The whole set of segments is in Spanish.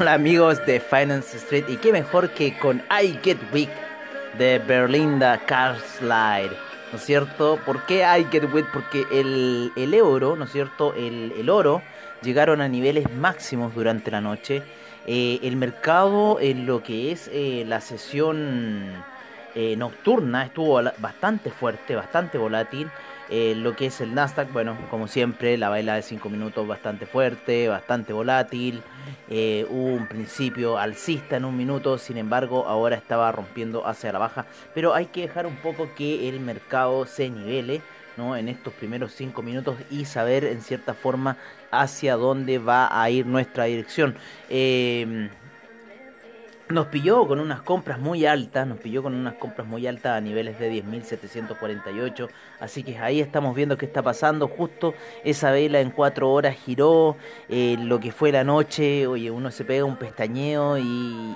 Hola amigos de Finance Street y qué mejor que con I Get Weak de Berlinda Carslide, ¿no es cierto? ¿Por qué I Get Weak? Porque el, el euro, ¿no es cierto? El, el, oro llegaron a niveles máximos durante la noche. Eh, el mercado en lo que es eh, la sesión eh, nocturna estuvo bastante fuerte, bastante volátil. Eh, lo que es el Nasdaq, bueno, como siempre, la baila de 5 minutos bastante fuerte, bastante volátil. Eh, hubo un principio alcista en un minuto, sin embargo, ahora estaba rompiendo hacia la baja. Pero hay que dejar un poco que el mercado se nivele. ¿no? en estos primeros 5 minutos y saber en cierta forma hacia dónde va a ir nuestra dirección. Eh, nos pilló con unas compras muy altas, nos pilló con unas compras muy altas a niveles de 10.748, así que ahí estamos viendo qué está pasando, justo esa vela en cuatro horas giró, eh, lo que fue la noche, oye, uno se pega un pestañeo y,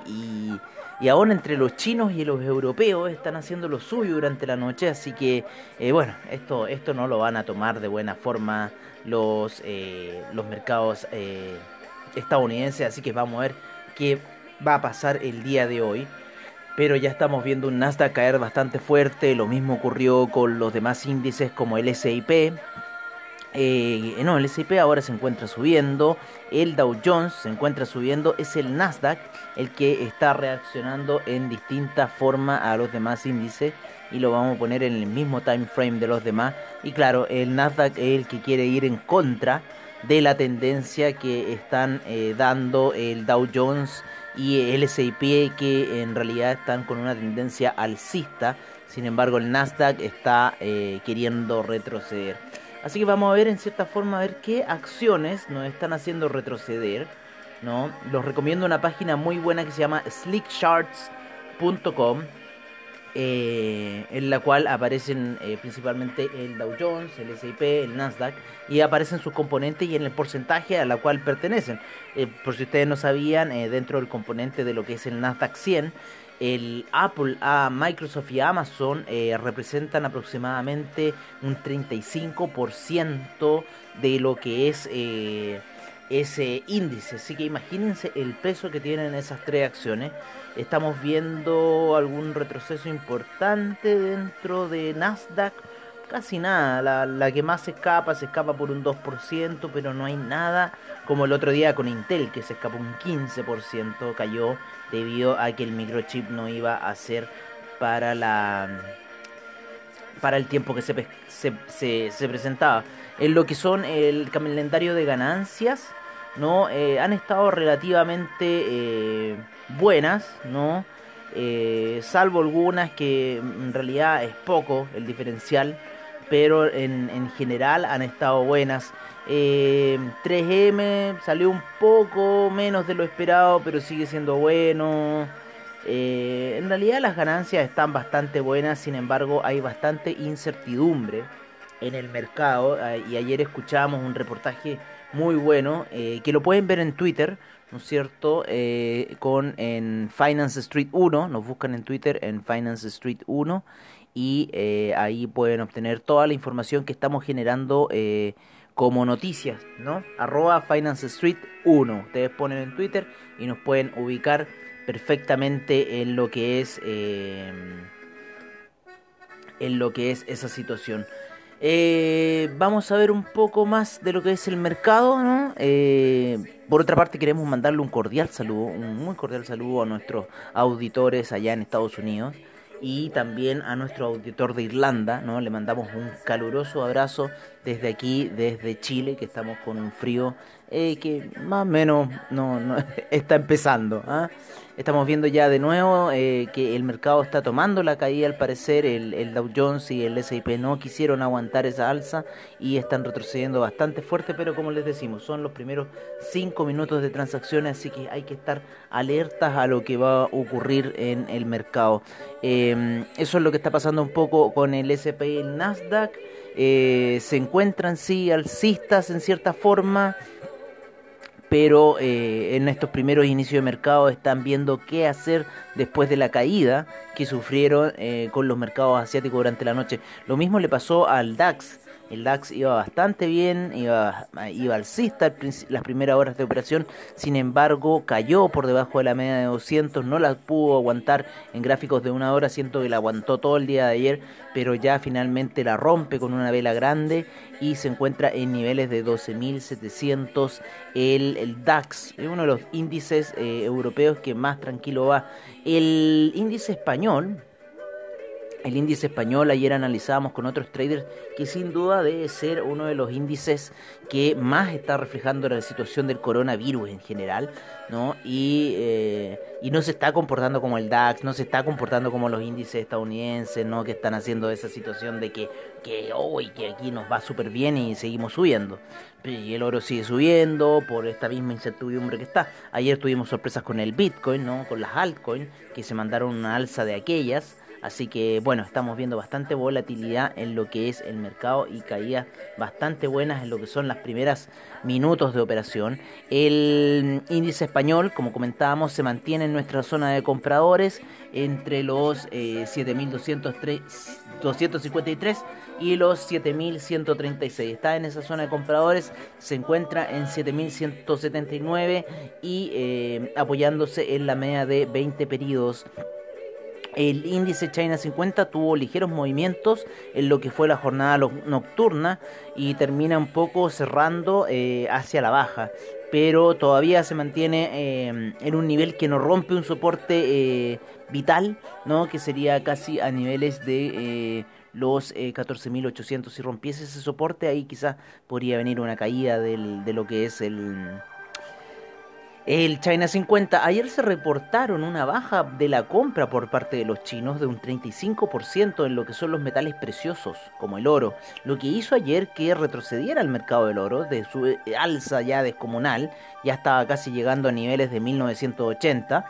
y, y, aún entre los chinos y los europeos están haciendo lo suyo durante la noche, así que eh, bueno, esto, esto no lo van a tomar de buena forma los, eh, los mercados estadounidenses, así que vamos a ver qué va a pasar el día de hoy. Pero ya estamos viendo un Nasdaq caer bastante fuerte. Lo mismo ocurrió con los demás índices como el SIP. Eh, no, el SIP ahora se encuentra subiendo. El Dow Jones se encuentra subiendo. Es el Nasdaq el que está reaccionando en distinta forma a los demás índices. Y lo vamos a poner en el mismo time frame de los demás. Y claro, el Nasdaq es el que quiere ir en contra de la tendencia que están eh, dando el Dow Jones y el SIP que en realidad están con una tendencia alcista, sin embargo el Nasdaq está eh, queriendo retroceder. Así que vamos a ver en cierta forma a ver qué acciones nos están haciendo retroceder. ¿no? Los recomiendo una página muy buena que se llama slickcharts.com eh, en la cual aparecen eh, principalmente el Dow Jones, el SIP, el Nasdaq y aparecen sus componentes y en el porcentaje a la cual pertenecen. Eh, por si ustedes no sabían, eh, dentro del componente de lo que es el Nasdaq 100, el Apple, a Microsoft y Amazon representan aproximadamente un 35% de lo que es ese índice. Así que imagínense el peso que tienen esas tres acciones. Estamos viendo algún retroceso importante dentro de Nasdaq. Casi nada, la, que más se escapa, se escapa por un 2%, pero no hay nada como el otro día con Intel, que se escapó un 15%, cayó debido a que el microchip no iba a ser para la para el tiempo que se, se presentaba. En lo que son el calendario de ganancias, ¿no? Eh, han estado relativamente eh, buenas, ¿no? Eh, salvo algunas que en realidad es poco el diferencial, pero en, en general han estado buenas. 3M salió un poco menos de lo esperado, pero sigue siendo bueno. En realidad las ganancias están bastante buenas, sin embargo hay bastante incertidumbre en el mercado. Y ayer escuchábamos un reportaje muy bueno eh, que lo pueden ver en Twitter, ¿no es cierto? Eh, con en Finance Street 1, nos buscan en Twitter en Finance Street 1 y eh, ahí pueden obtener toda la información que estamos generando como noticias, ¿no? Arroba Finance Street 1. Ustedes ponen en Twitter y nos pueden ubicar perfectamente en lo que es en lo que es esa situación. Eh, vamos a ver un poco más de lo que es el mercado, ¿no? Eh, por otra parte queremos mandarle un cordial saludo, un muy cordial saludo a nuestros auditores allá en Estados Unidos y también a nuestro auditor de Irlanda, ¿no? Le mandamos un caluroso abrazo desde aquí, desde Chile, que estamos con un frío eh, que más o menos no, está empezando. ¿ah? Estamos viendo ya de nuevo eh, que el mercado está tomando la caída al parecer, el, Dow Jones y el S&P no quisieron aguantar esa alza y están retrocediendo bastante fuerte, pero como les decimos, son los primeros 5 minutos de transacciones, así que hay que estar alertas a lo que va a ocurrir en el mercado. Em, eso es lo que está pasando un poco con el S&P Nasdaq. Eh, se encuentran sí alcistas en cierta forma pero eh, en estos primeros inicios de mercado están viendo qué hacer después de la caída que sufrieron eh, con los mercados asiáticos durante la noche. Lo mismo le pasó al DAX. El DAX iba bastante bien, iba, iba alcista las primeras horas de operación, sin embargo cayó por debajo de la media de 200, no la pudo aguantar en gráficos de una hora, siento que la aguantó todo el día de ayer, pero ya finalmente la rompe con una vela grande y se encuentra en niveles de 12.700 el, el, DAX, es uno de los índices eh, europeos que más tranquilo va. El índice español, el índice español ayer analizábamos con otros traders que sin duda debe ser uno de los índices que más está reflejando la situación del coronavirus en general, ¿no? Y, eh, y no se está comportando como el DAX, no se está comportando como los índices estadounidenses, ¿no? Que están haciendo esa situación de que, que hoy, que aquí nos va súper bien y seguimos subiendo. Y el oro sigue subiendo por esta misma incertidumbre que está. Ayer tuvimos sorpresas con el Bitcoin, ¿no? Con las altcoins, que se mandaron una alza de aquellas. Así que bueno, estamos viendo bastante volatilidad en lo que es el mercado y caídas bastante buenas en lo que son las primeras minutos de operación. El índice español, como comentábamos, se mantiene en nuestra zona de compradores entre los eh, 7.253 y los 7.136. Está en esa zona de compradores, se encuentra en 7.179 y eh, apoyándose en la media de 20 periodos el índice China 50 tuvo ligeros movimientos en lo que fue la jornada nocturna y termina un poco cerrando eh, hacia la baja, pero todavía se mantiene eh, en un nivel que no rompe un soporte eh, vital, ¿no? que sería casi a niveles de los 14.800. Si rompiese ese soporte, ahí quizás podría venir una caída del, de lo que es el el China 50, ayer se reportaron una baja de la compra por parte de los chinos de un 35% en lo que son los metales preciosos, como el oro, lo que hizo ayer que retrocediera el mercado del oro de su eh, alza ya descomunal, ya estaba casi llegando a niveles de 1980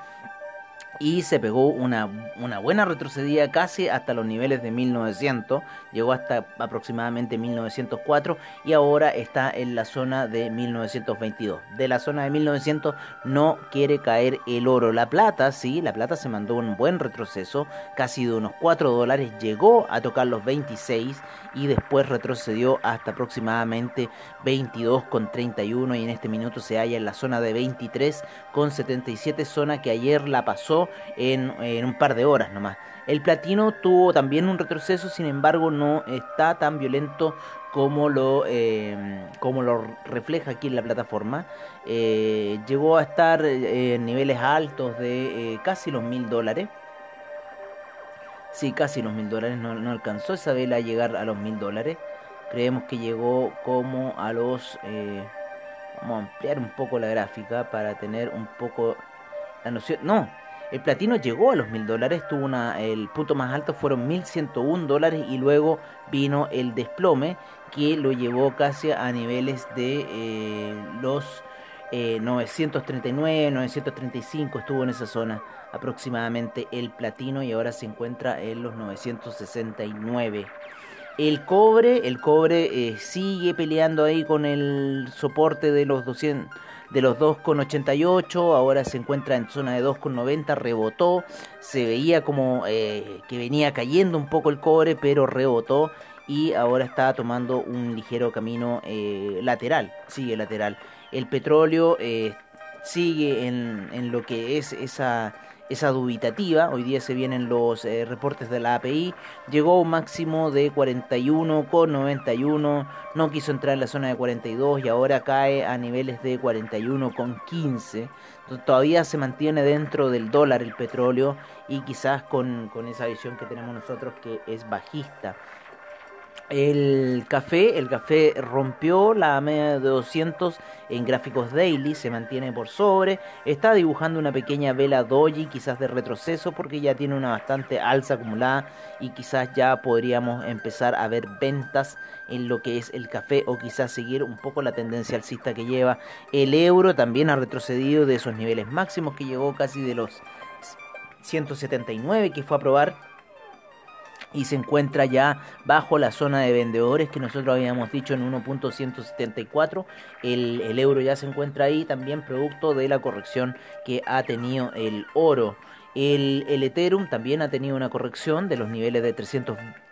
y se pegó una, una, buena retrocedida casi hasta los niveles de 1900, llegó hasta aproximadamente 1904 y ahora está en la zona de 1922. De la zona de 1900 no quiere caer el oro. La plata, sí, la plata se mandó un buen retroceso, casi de unos 4 dólares, llegó a tocar los 26 y después retrocedió hasta aproximadamente 22,31 y en este minuto se halla en la zona de 23,77, zona que ayer la pasó en, un par de horas nomás. El platino tuvo también un retroceso, sin embargo no está tan violento como lo, eh, como lo refleja aquí en la plataforma. Eh, llegó a estar eh, en niveles altos de casi los mil dólares. Sí, casi los mil dólares. No, no, alcanzó esa vela a llegar a los mil dólares. Creemos que llegó como a los... vamos a ampliar un poco la gráfica para tener un poco la noción... No, el platino llegó a los mil dólares, tuvo el punto más alto fueron 1101 dólares y luego vino el desplome que lo llevó casi a niveles de eh, los 939, eh, 935 estuvo en esa zona aproximadamente el platino y ahora se encuentra en los 969. El cobre, el cobre eh, sigue peleando ahí con el soporte de los 200 de los 2,88, ahora se encuentra en zona de 2,90, rebotó, se veía como eh, que venía cayendo un poco el cobre, pero rebotó y ahora está tomando un ligero camino eh, lateral, sigue lateral. El petróleo eh, sigue en, en lo que es esa esa dubitativa. Hoy día se vienen los eh, reportes de la API. Llegó a un máximo de 41,91. No quiso entrar en la zona de 42 y ahora cae a niveles de 41,15. Todavía se mantiene dentro del dólar el petróleo y quizás con, con esa visión que tenemos nosotros que es bajista. El café, el café rompió la media de 200 en gráficos daily, se mantiene por sobre, está dibujando una pequeña vela doji, quizás de retroceso porque ya tiene una bastante alza acumulada y quizás ya podríamos empezar a ver ventas en lo que es el café o quizás seguir un poco la tendencia alcista que lleva. El euro también ha retrocedido de esos niveles máximos que llegó casi de los 179 que fue a probar y se encuentra ya bajo la zona de vendedores que nosotros habíamos dicho en 1.174. El, el euro ya se encuentra ahí también producto de la corrección que ha tenido el oro. El, el, Ethereum también ha tenido una corrección de los niveles de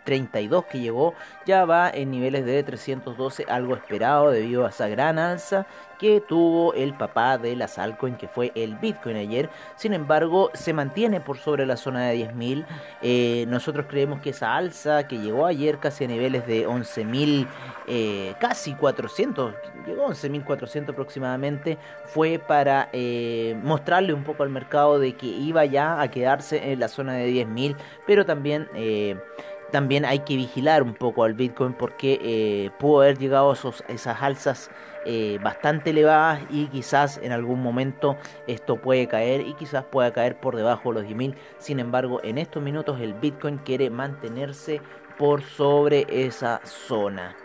332 que llegó, ya va en niveles de 312, algo esperado debido a esa gran alza que tuvo el papá de las altcoins, que fue el Bitcoin ayer. Sin embargo, se mantiene por sobre la zona de 10.000. Eh, nosotros creemos que esa alza que llegó ayer casi a niveles de 11.000, eh, casi 400, llegó a 11.400 aproximadamente, fue para eh, mostrarle un poco al mercado de que iba ya a quedarse en la zona de 10.000, pero también también hay que vigilar un poco al Bitcoin porque eh, pudo haber llegado a esos, esas alzas eh, bastante elevadas y quizás en algún momento esto puede caer y quizás pueda caer por debajo de los 10.000. Sin embargo, en estos minutos el Bitcoin quiere mantenerse por sobre esa zona.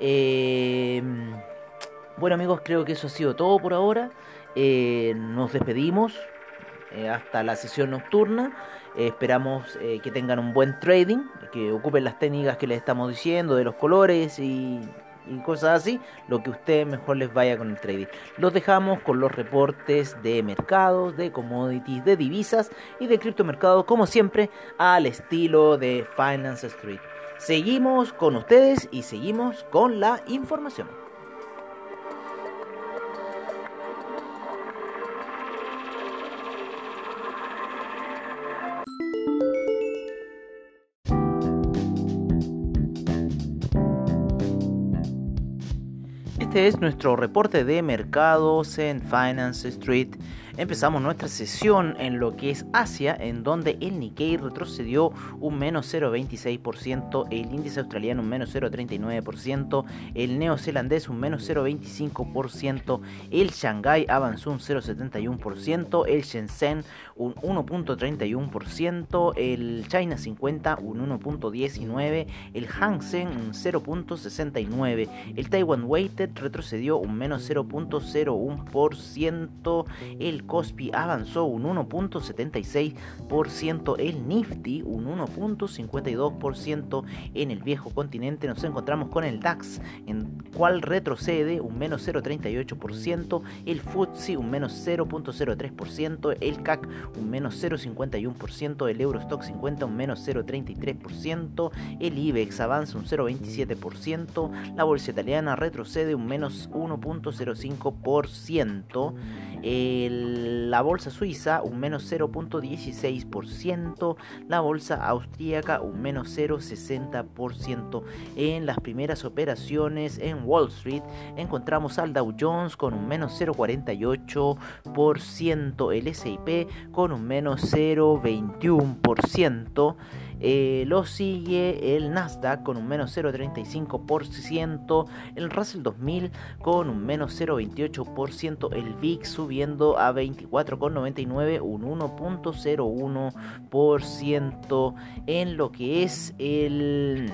Em, bueno amigos, creo que eso ha sido todo por ahora. Eh, nos despedimos hasta la sesión nocturna. Eh, esperamos eh, que tengan un buen trading, que ocupen las técnicas que les estamos diciendo de los colores y, cosas así, lo que a ustedes mejor les vaya con el trading. Los dejamos con los reportes de mercados, de commodities, de divisas y de criptomercados, como siempre, al estilo de Finance Street. Seguimos con ustedes y seguimos con la información. Es nuestro reporte de mercados en Finance Street Empezamos nuestra sesión en lo que es Asia, en donde el Nikkei retrocedió un menos 0,26%, el índice australiano un menos 0,39%, el neozelandés un menos 0,25%, el Shanghai avanzó un 0,71%, el Shenzhen un 1,31%, el China 50 un 1,19%, el Hang un 0,69%, el Taiwan Weighted retrocedió un menos 0,01%, el Cospi avanzó un 1.76%, el Nifty un 1.52%, en el viejo continente nos encontramos con el DAX, en cual retrocede un menos 0.38%, el FTSE un menos 0.03%, el CAC un menos 0.51%, el Eurostock 50 un menos 0.33%, el IBEX avanza un 0.27%, la bolsa italiana retrocede un menos 1.05%, la bolsa suiza un menos 0.16%, la bolsa austríaca un menos 0.60%. En las primeras operaciones en Wall Street encontramos al Dow Jones con un menos 0.48%, el SIP con un menos 0.21%. Eh, lo sigue el Nasdaq con un menos 0,35%, el Russell 2000 con un menos 0,28%, el VIX subiendo a 24,99, un 1,01% en lo que es el...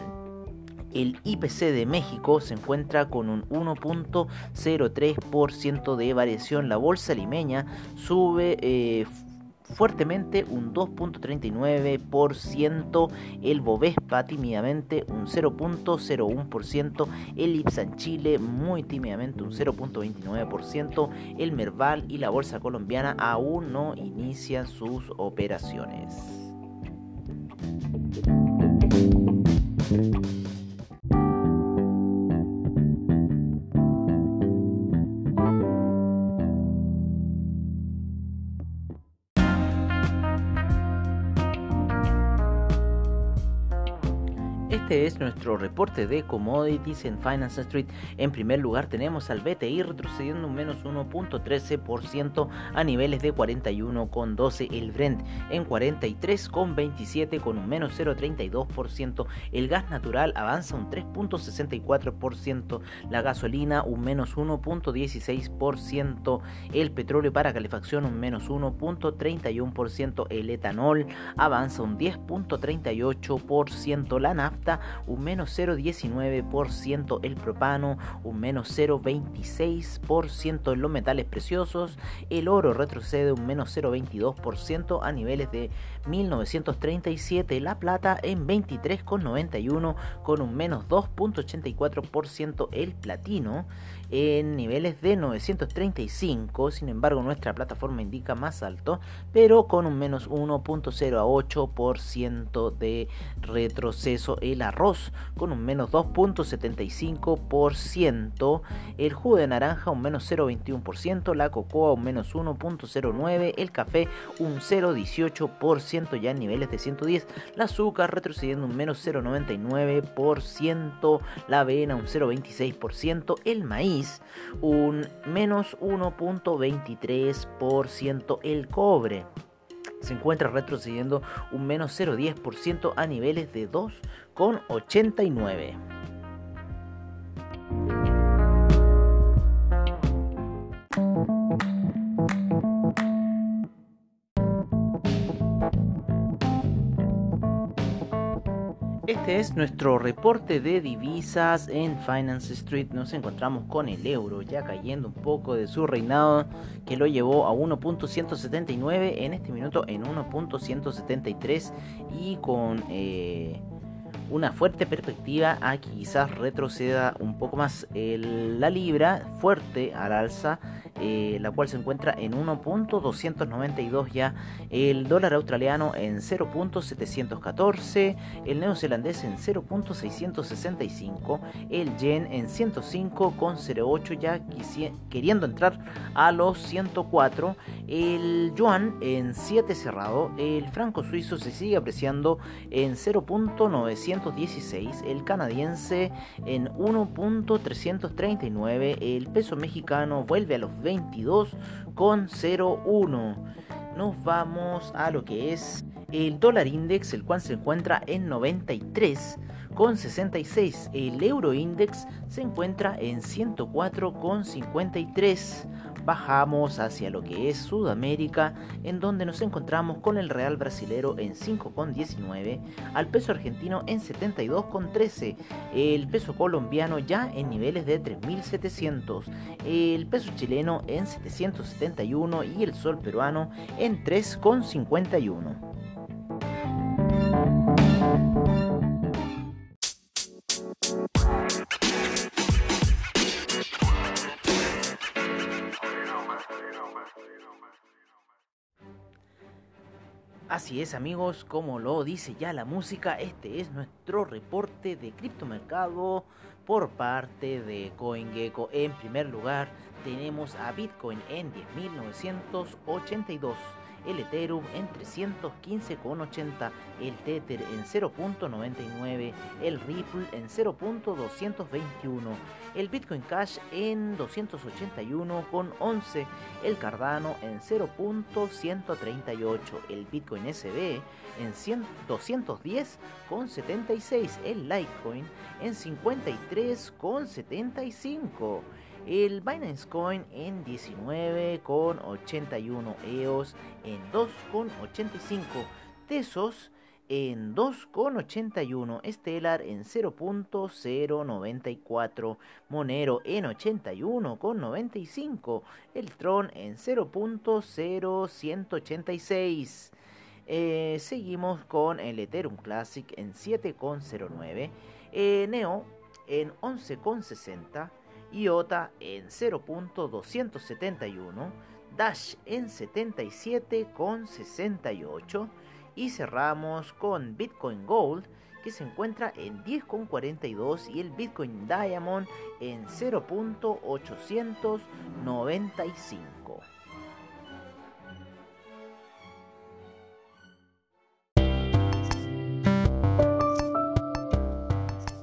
IPC de México se encuentra con un 1.03% de variación. La bolsa limeña sube eh, fuertemente un 2.39%, el Bovespa tímidamente un 0.01%, el Ipsan Chile muy tímidamente un 0.29%, el Merval y la Bolsa Colombiana aún no inician sus operaciones. Este es nuestro reporte de commodities en Finance Street. En primer lugar tenemos al BTI retrocediendo un menos 1.13% a niveles de 41,12. El Brent en 43,27 con un menos 0.32%. El gas natural avanza un 3.64%. La gasolina un menos 1.16%. El petróleo para calefacción un menos 1.31%. El etanol avanza un 10.38%. La nafta un menos 0,19%, el propano un menos 0,26% en los metales preciosos, el oro retrocede un menos 0,22% a niveles de 1937, la plata en 23,91 con un menos 2,84%, el platino en niveles de 935, sin embargo nuestra plataforma indica más alto, pero con un menos 1.08% de retroceso. El arroz con un menos 2.75%, el jugo de naranja un menos 0.21%, la cocoa un menos 1.09%, el café un 0.18% ya en niveles de 110, el azúcar retrocediendo un menos 0.99%, la avena un 0.26%, el maíz un menos 1.23%. El cobre se encuentra retrocediendo un menos 0.10% a niveles de 2,89. Es nuestro reporte de divisas en Finance Street. Nos encontramos con el euro ya cayendo un poco de su reinado que lo llevó a 1.179 en este minuto en 1.173 y con eh, una fuerte perspectiva a que quizás retroceda un poco más la libra fuerte al alza eh, la cual se encuentra en 1.292 ya, el dólar australiano en 0.714, el neozelandés en 0.665, el yen en 105.08 ya queriendo entrar a los 104, el yuan en 7 cerrado, el franco suizo se sigue apreciando en 0.916, el canadiense en 1.339, el peso mexicano vuelve a los 22,01. Nos vamos a lo que es el dólar index, el cual se encuentra en 93,66. El euro index se encuentra en 104,53 bajamos hacia lo que es Sudamérica, en donde nos encontramos con el real brasilero en 5,19, al peso argentino en 72,13, el peso colombiano ya en niveles de 3.700, el peso chileno en 771 y el sol peruano en 3,51. Así es amigos, como lo dice ya la música, este es nuestro reporte de criptomercado por parte de CoinGecko. En primer lugar tenemos a Bitcoin en 10.982 el Ethereum en 315,80, el Tether en 0.99, el Ripple en 0.221, el Bitcoin Cash en 281,11, el Cardano en 0.138, el Bitcoin SB en 210,76, el Litecoin en 53,75 el Binance Coin en 19,81 EOS en 2,85 Tesos en 2,81 Stellar en 0.094 Monero en 81,95 el Tron en 0.0186 eh, seguimos con el Ethereum Classic en 7,09 eh, Neo en 11,60 IOTA en 0.271, Dash en 77,68 y cerramos con Bitcoin Gold que se encuentra en 10,42 y el Bitcoin Diamond en 0.895.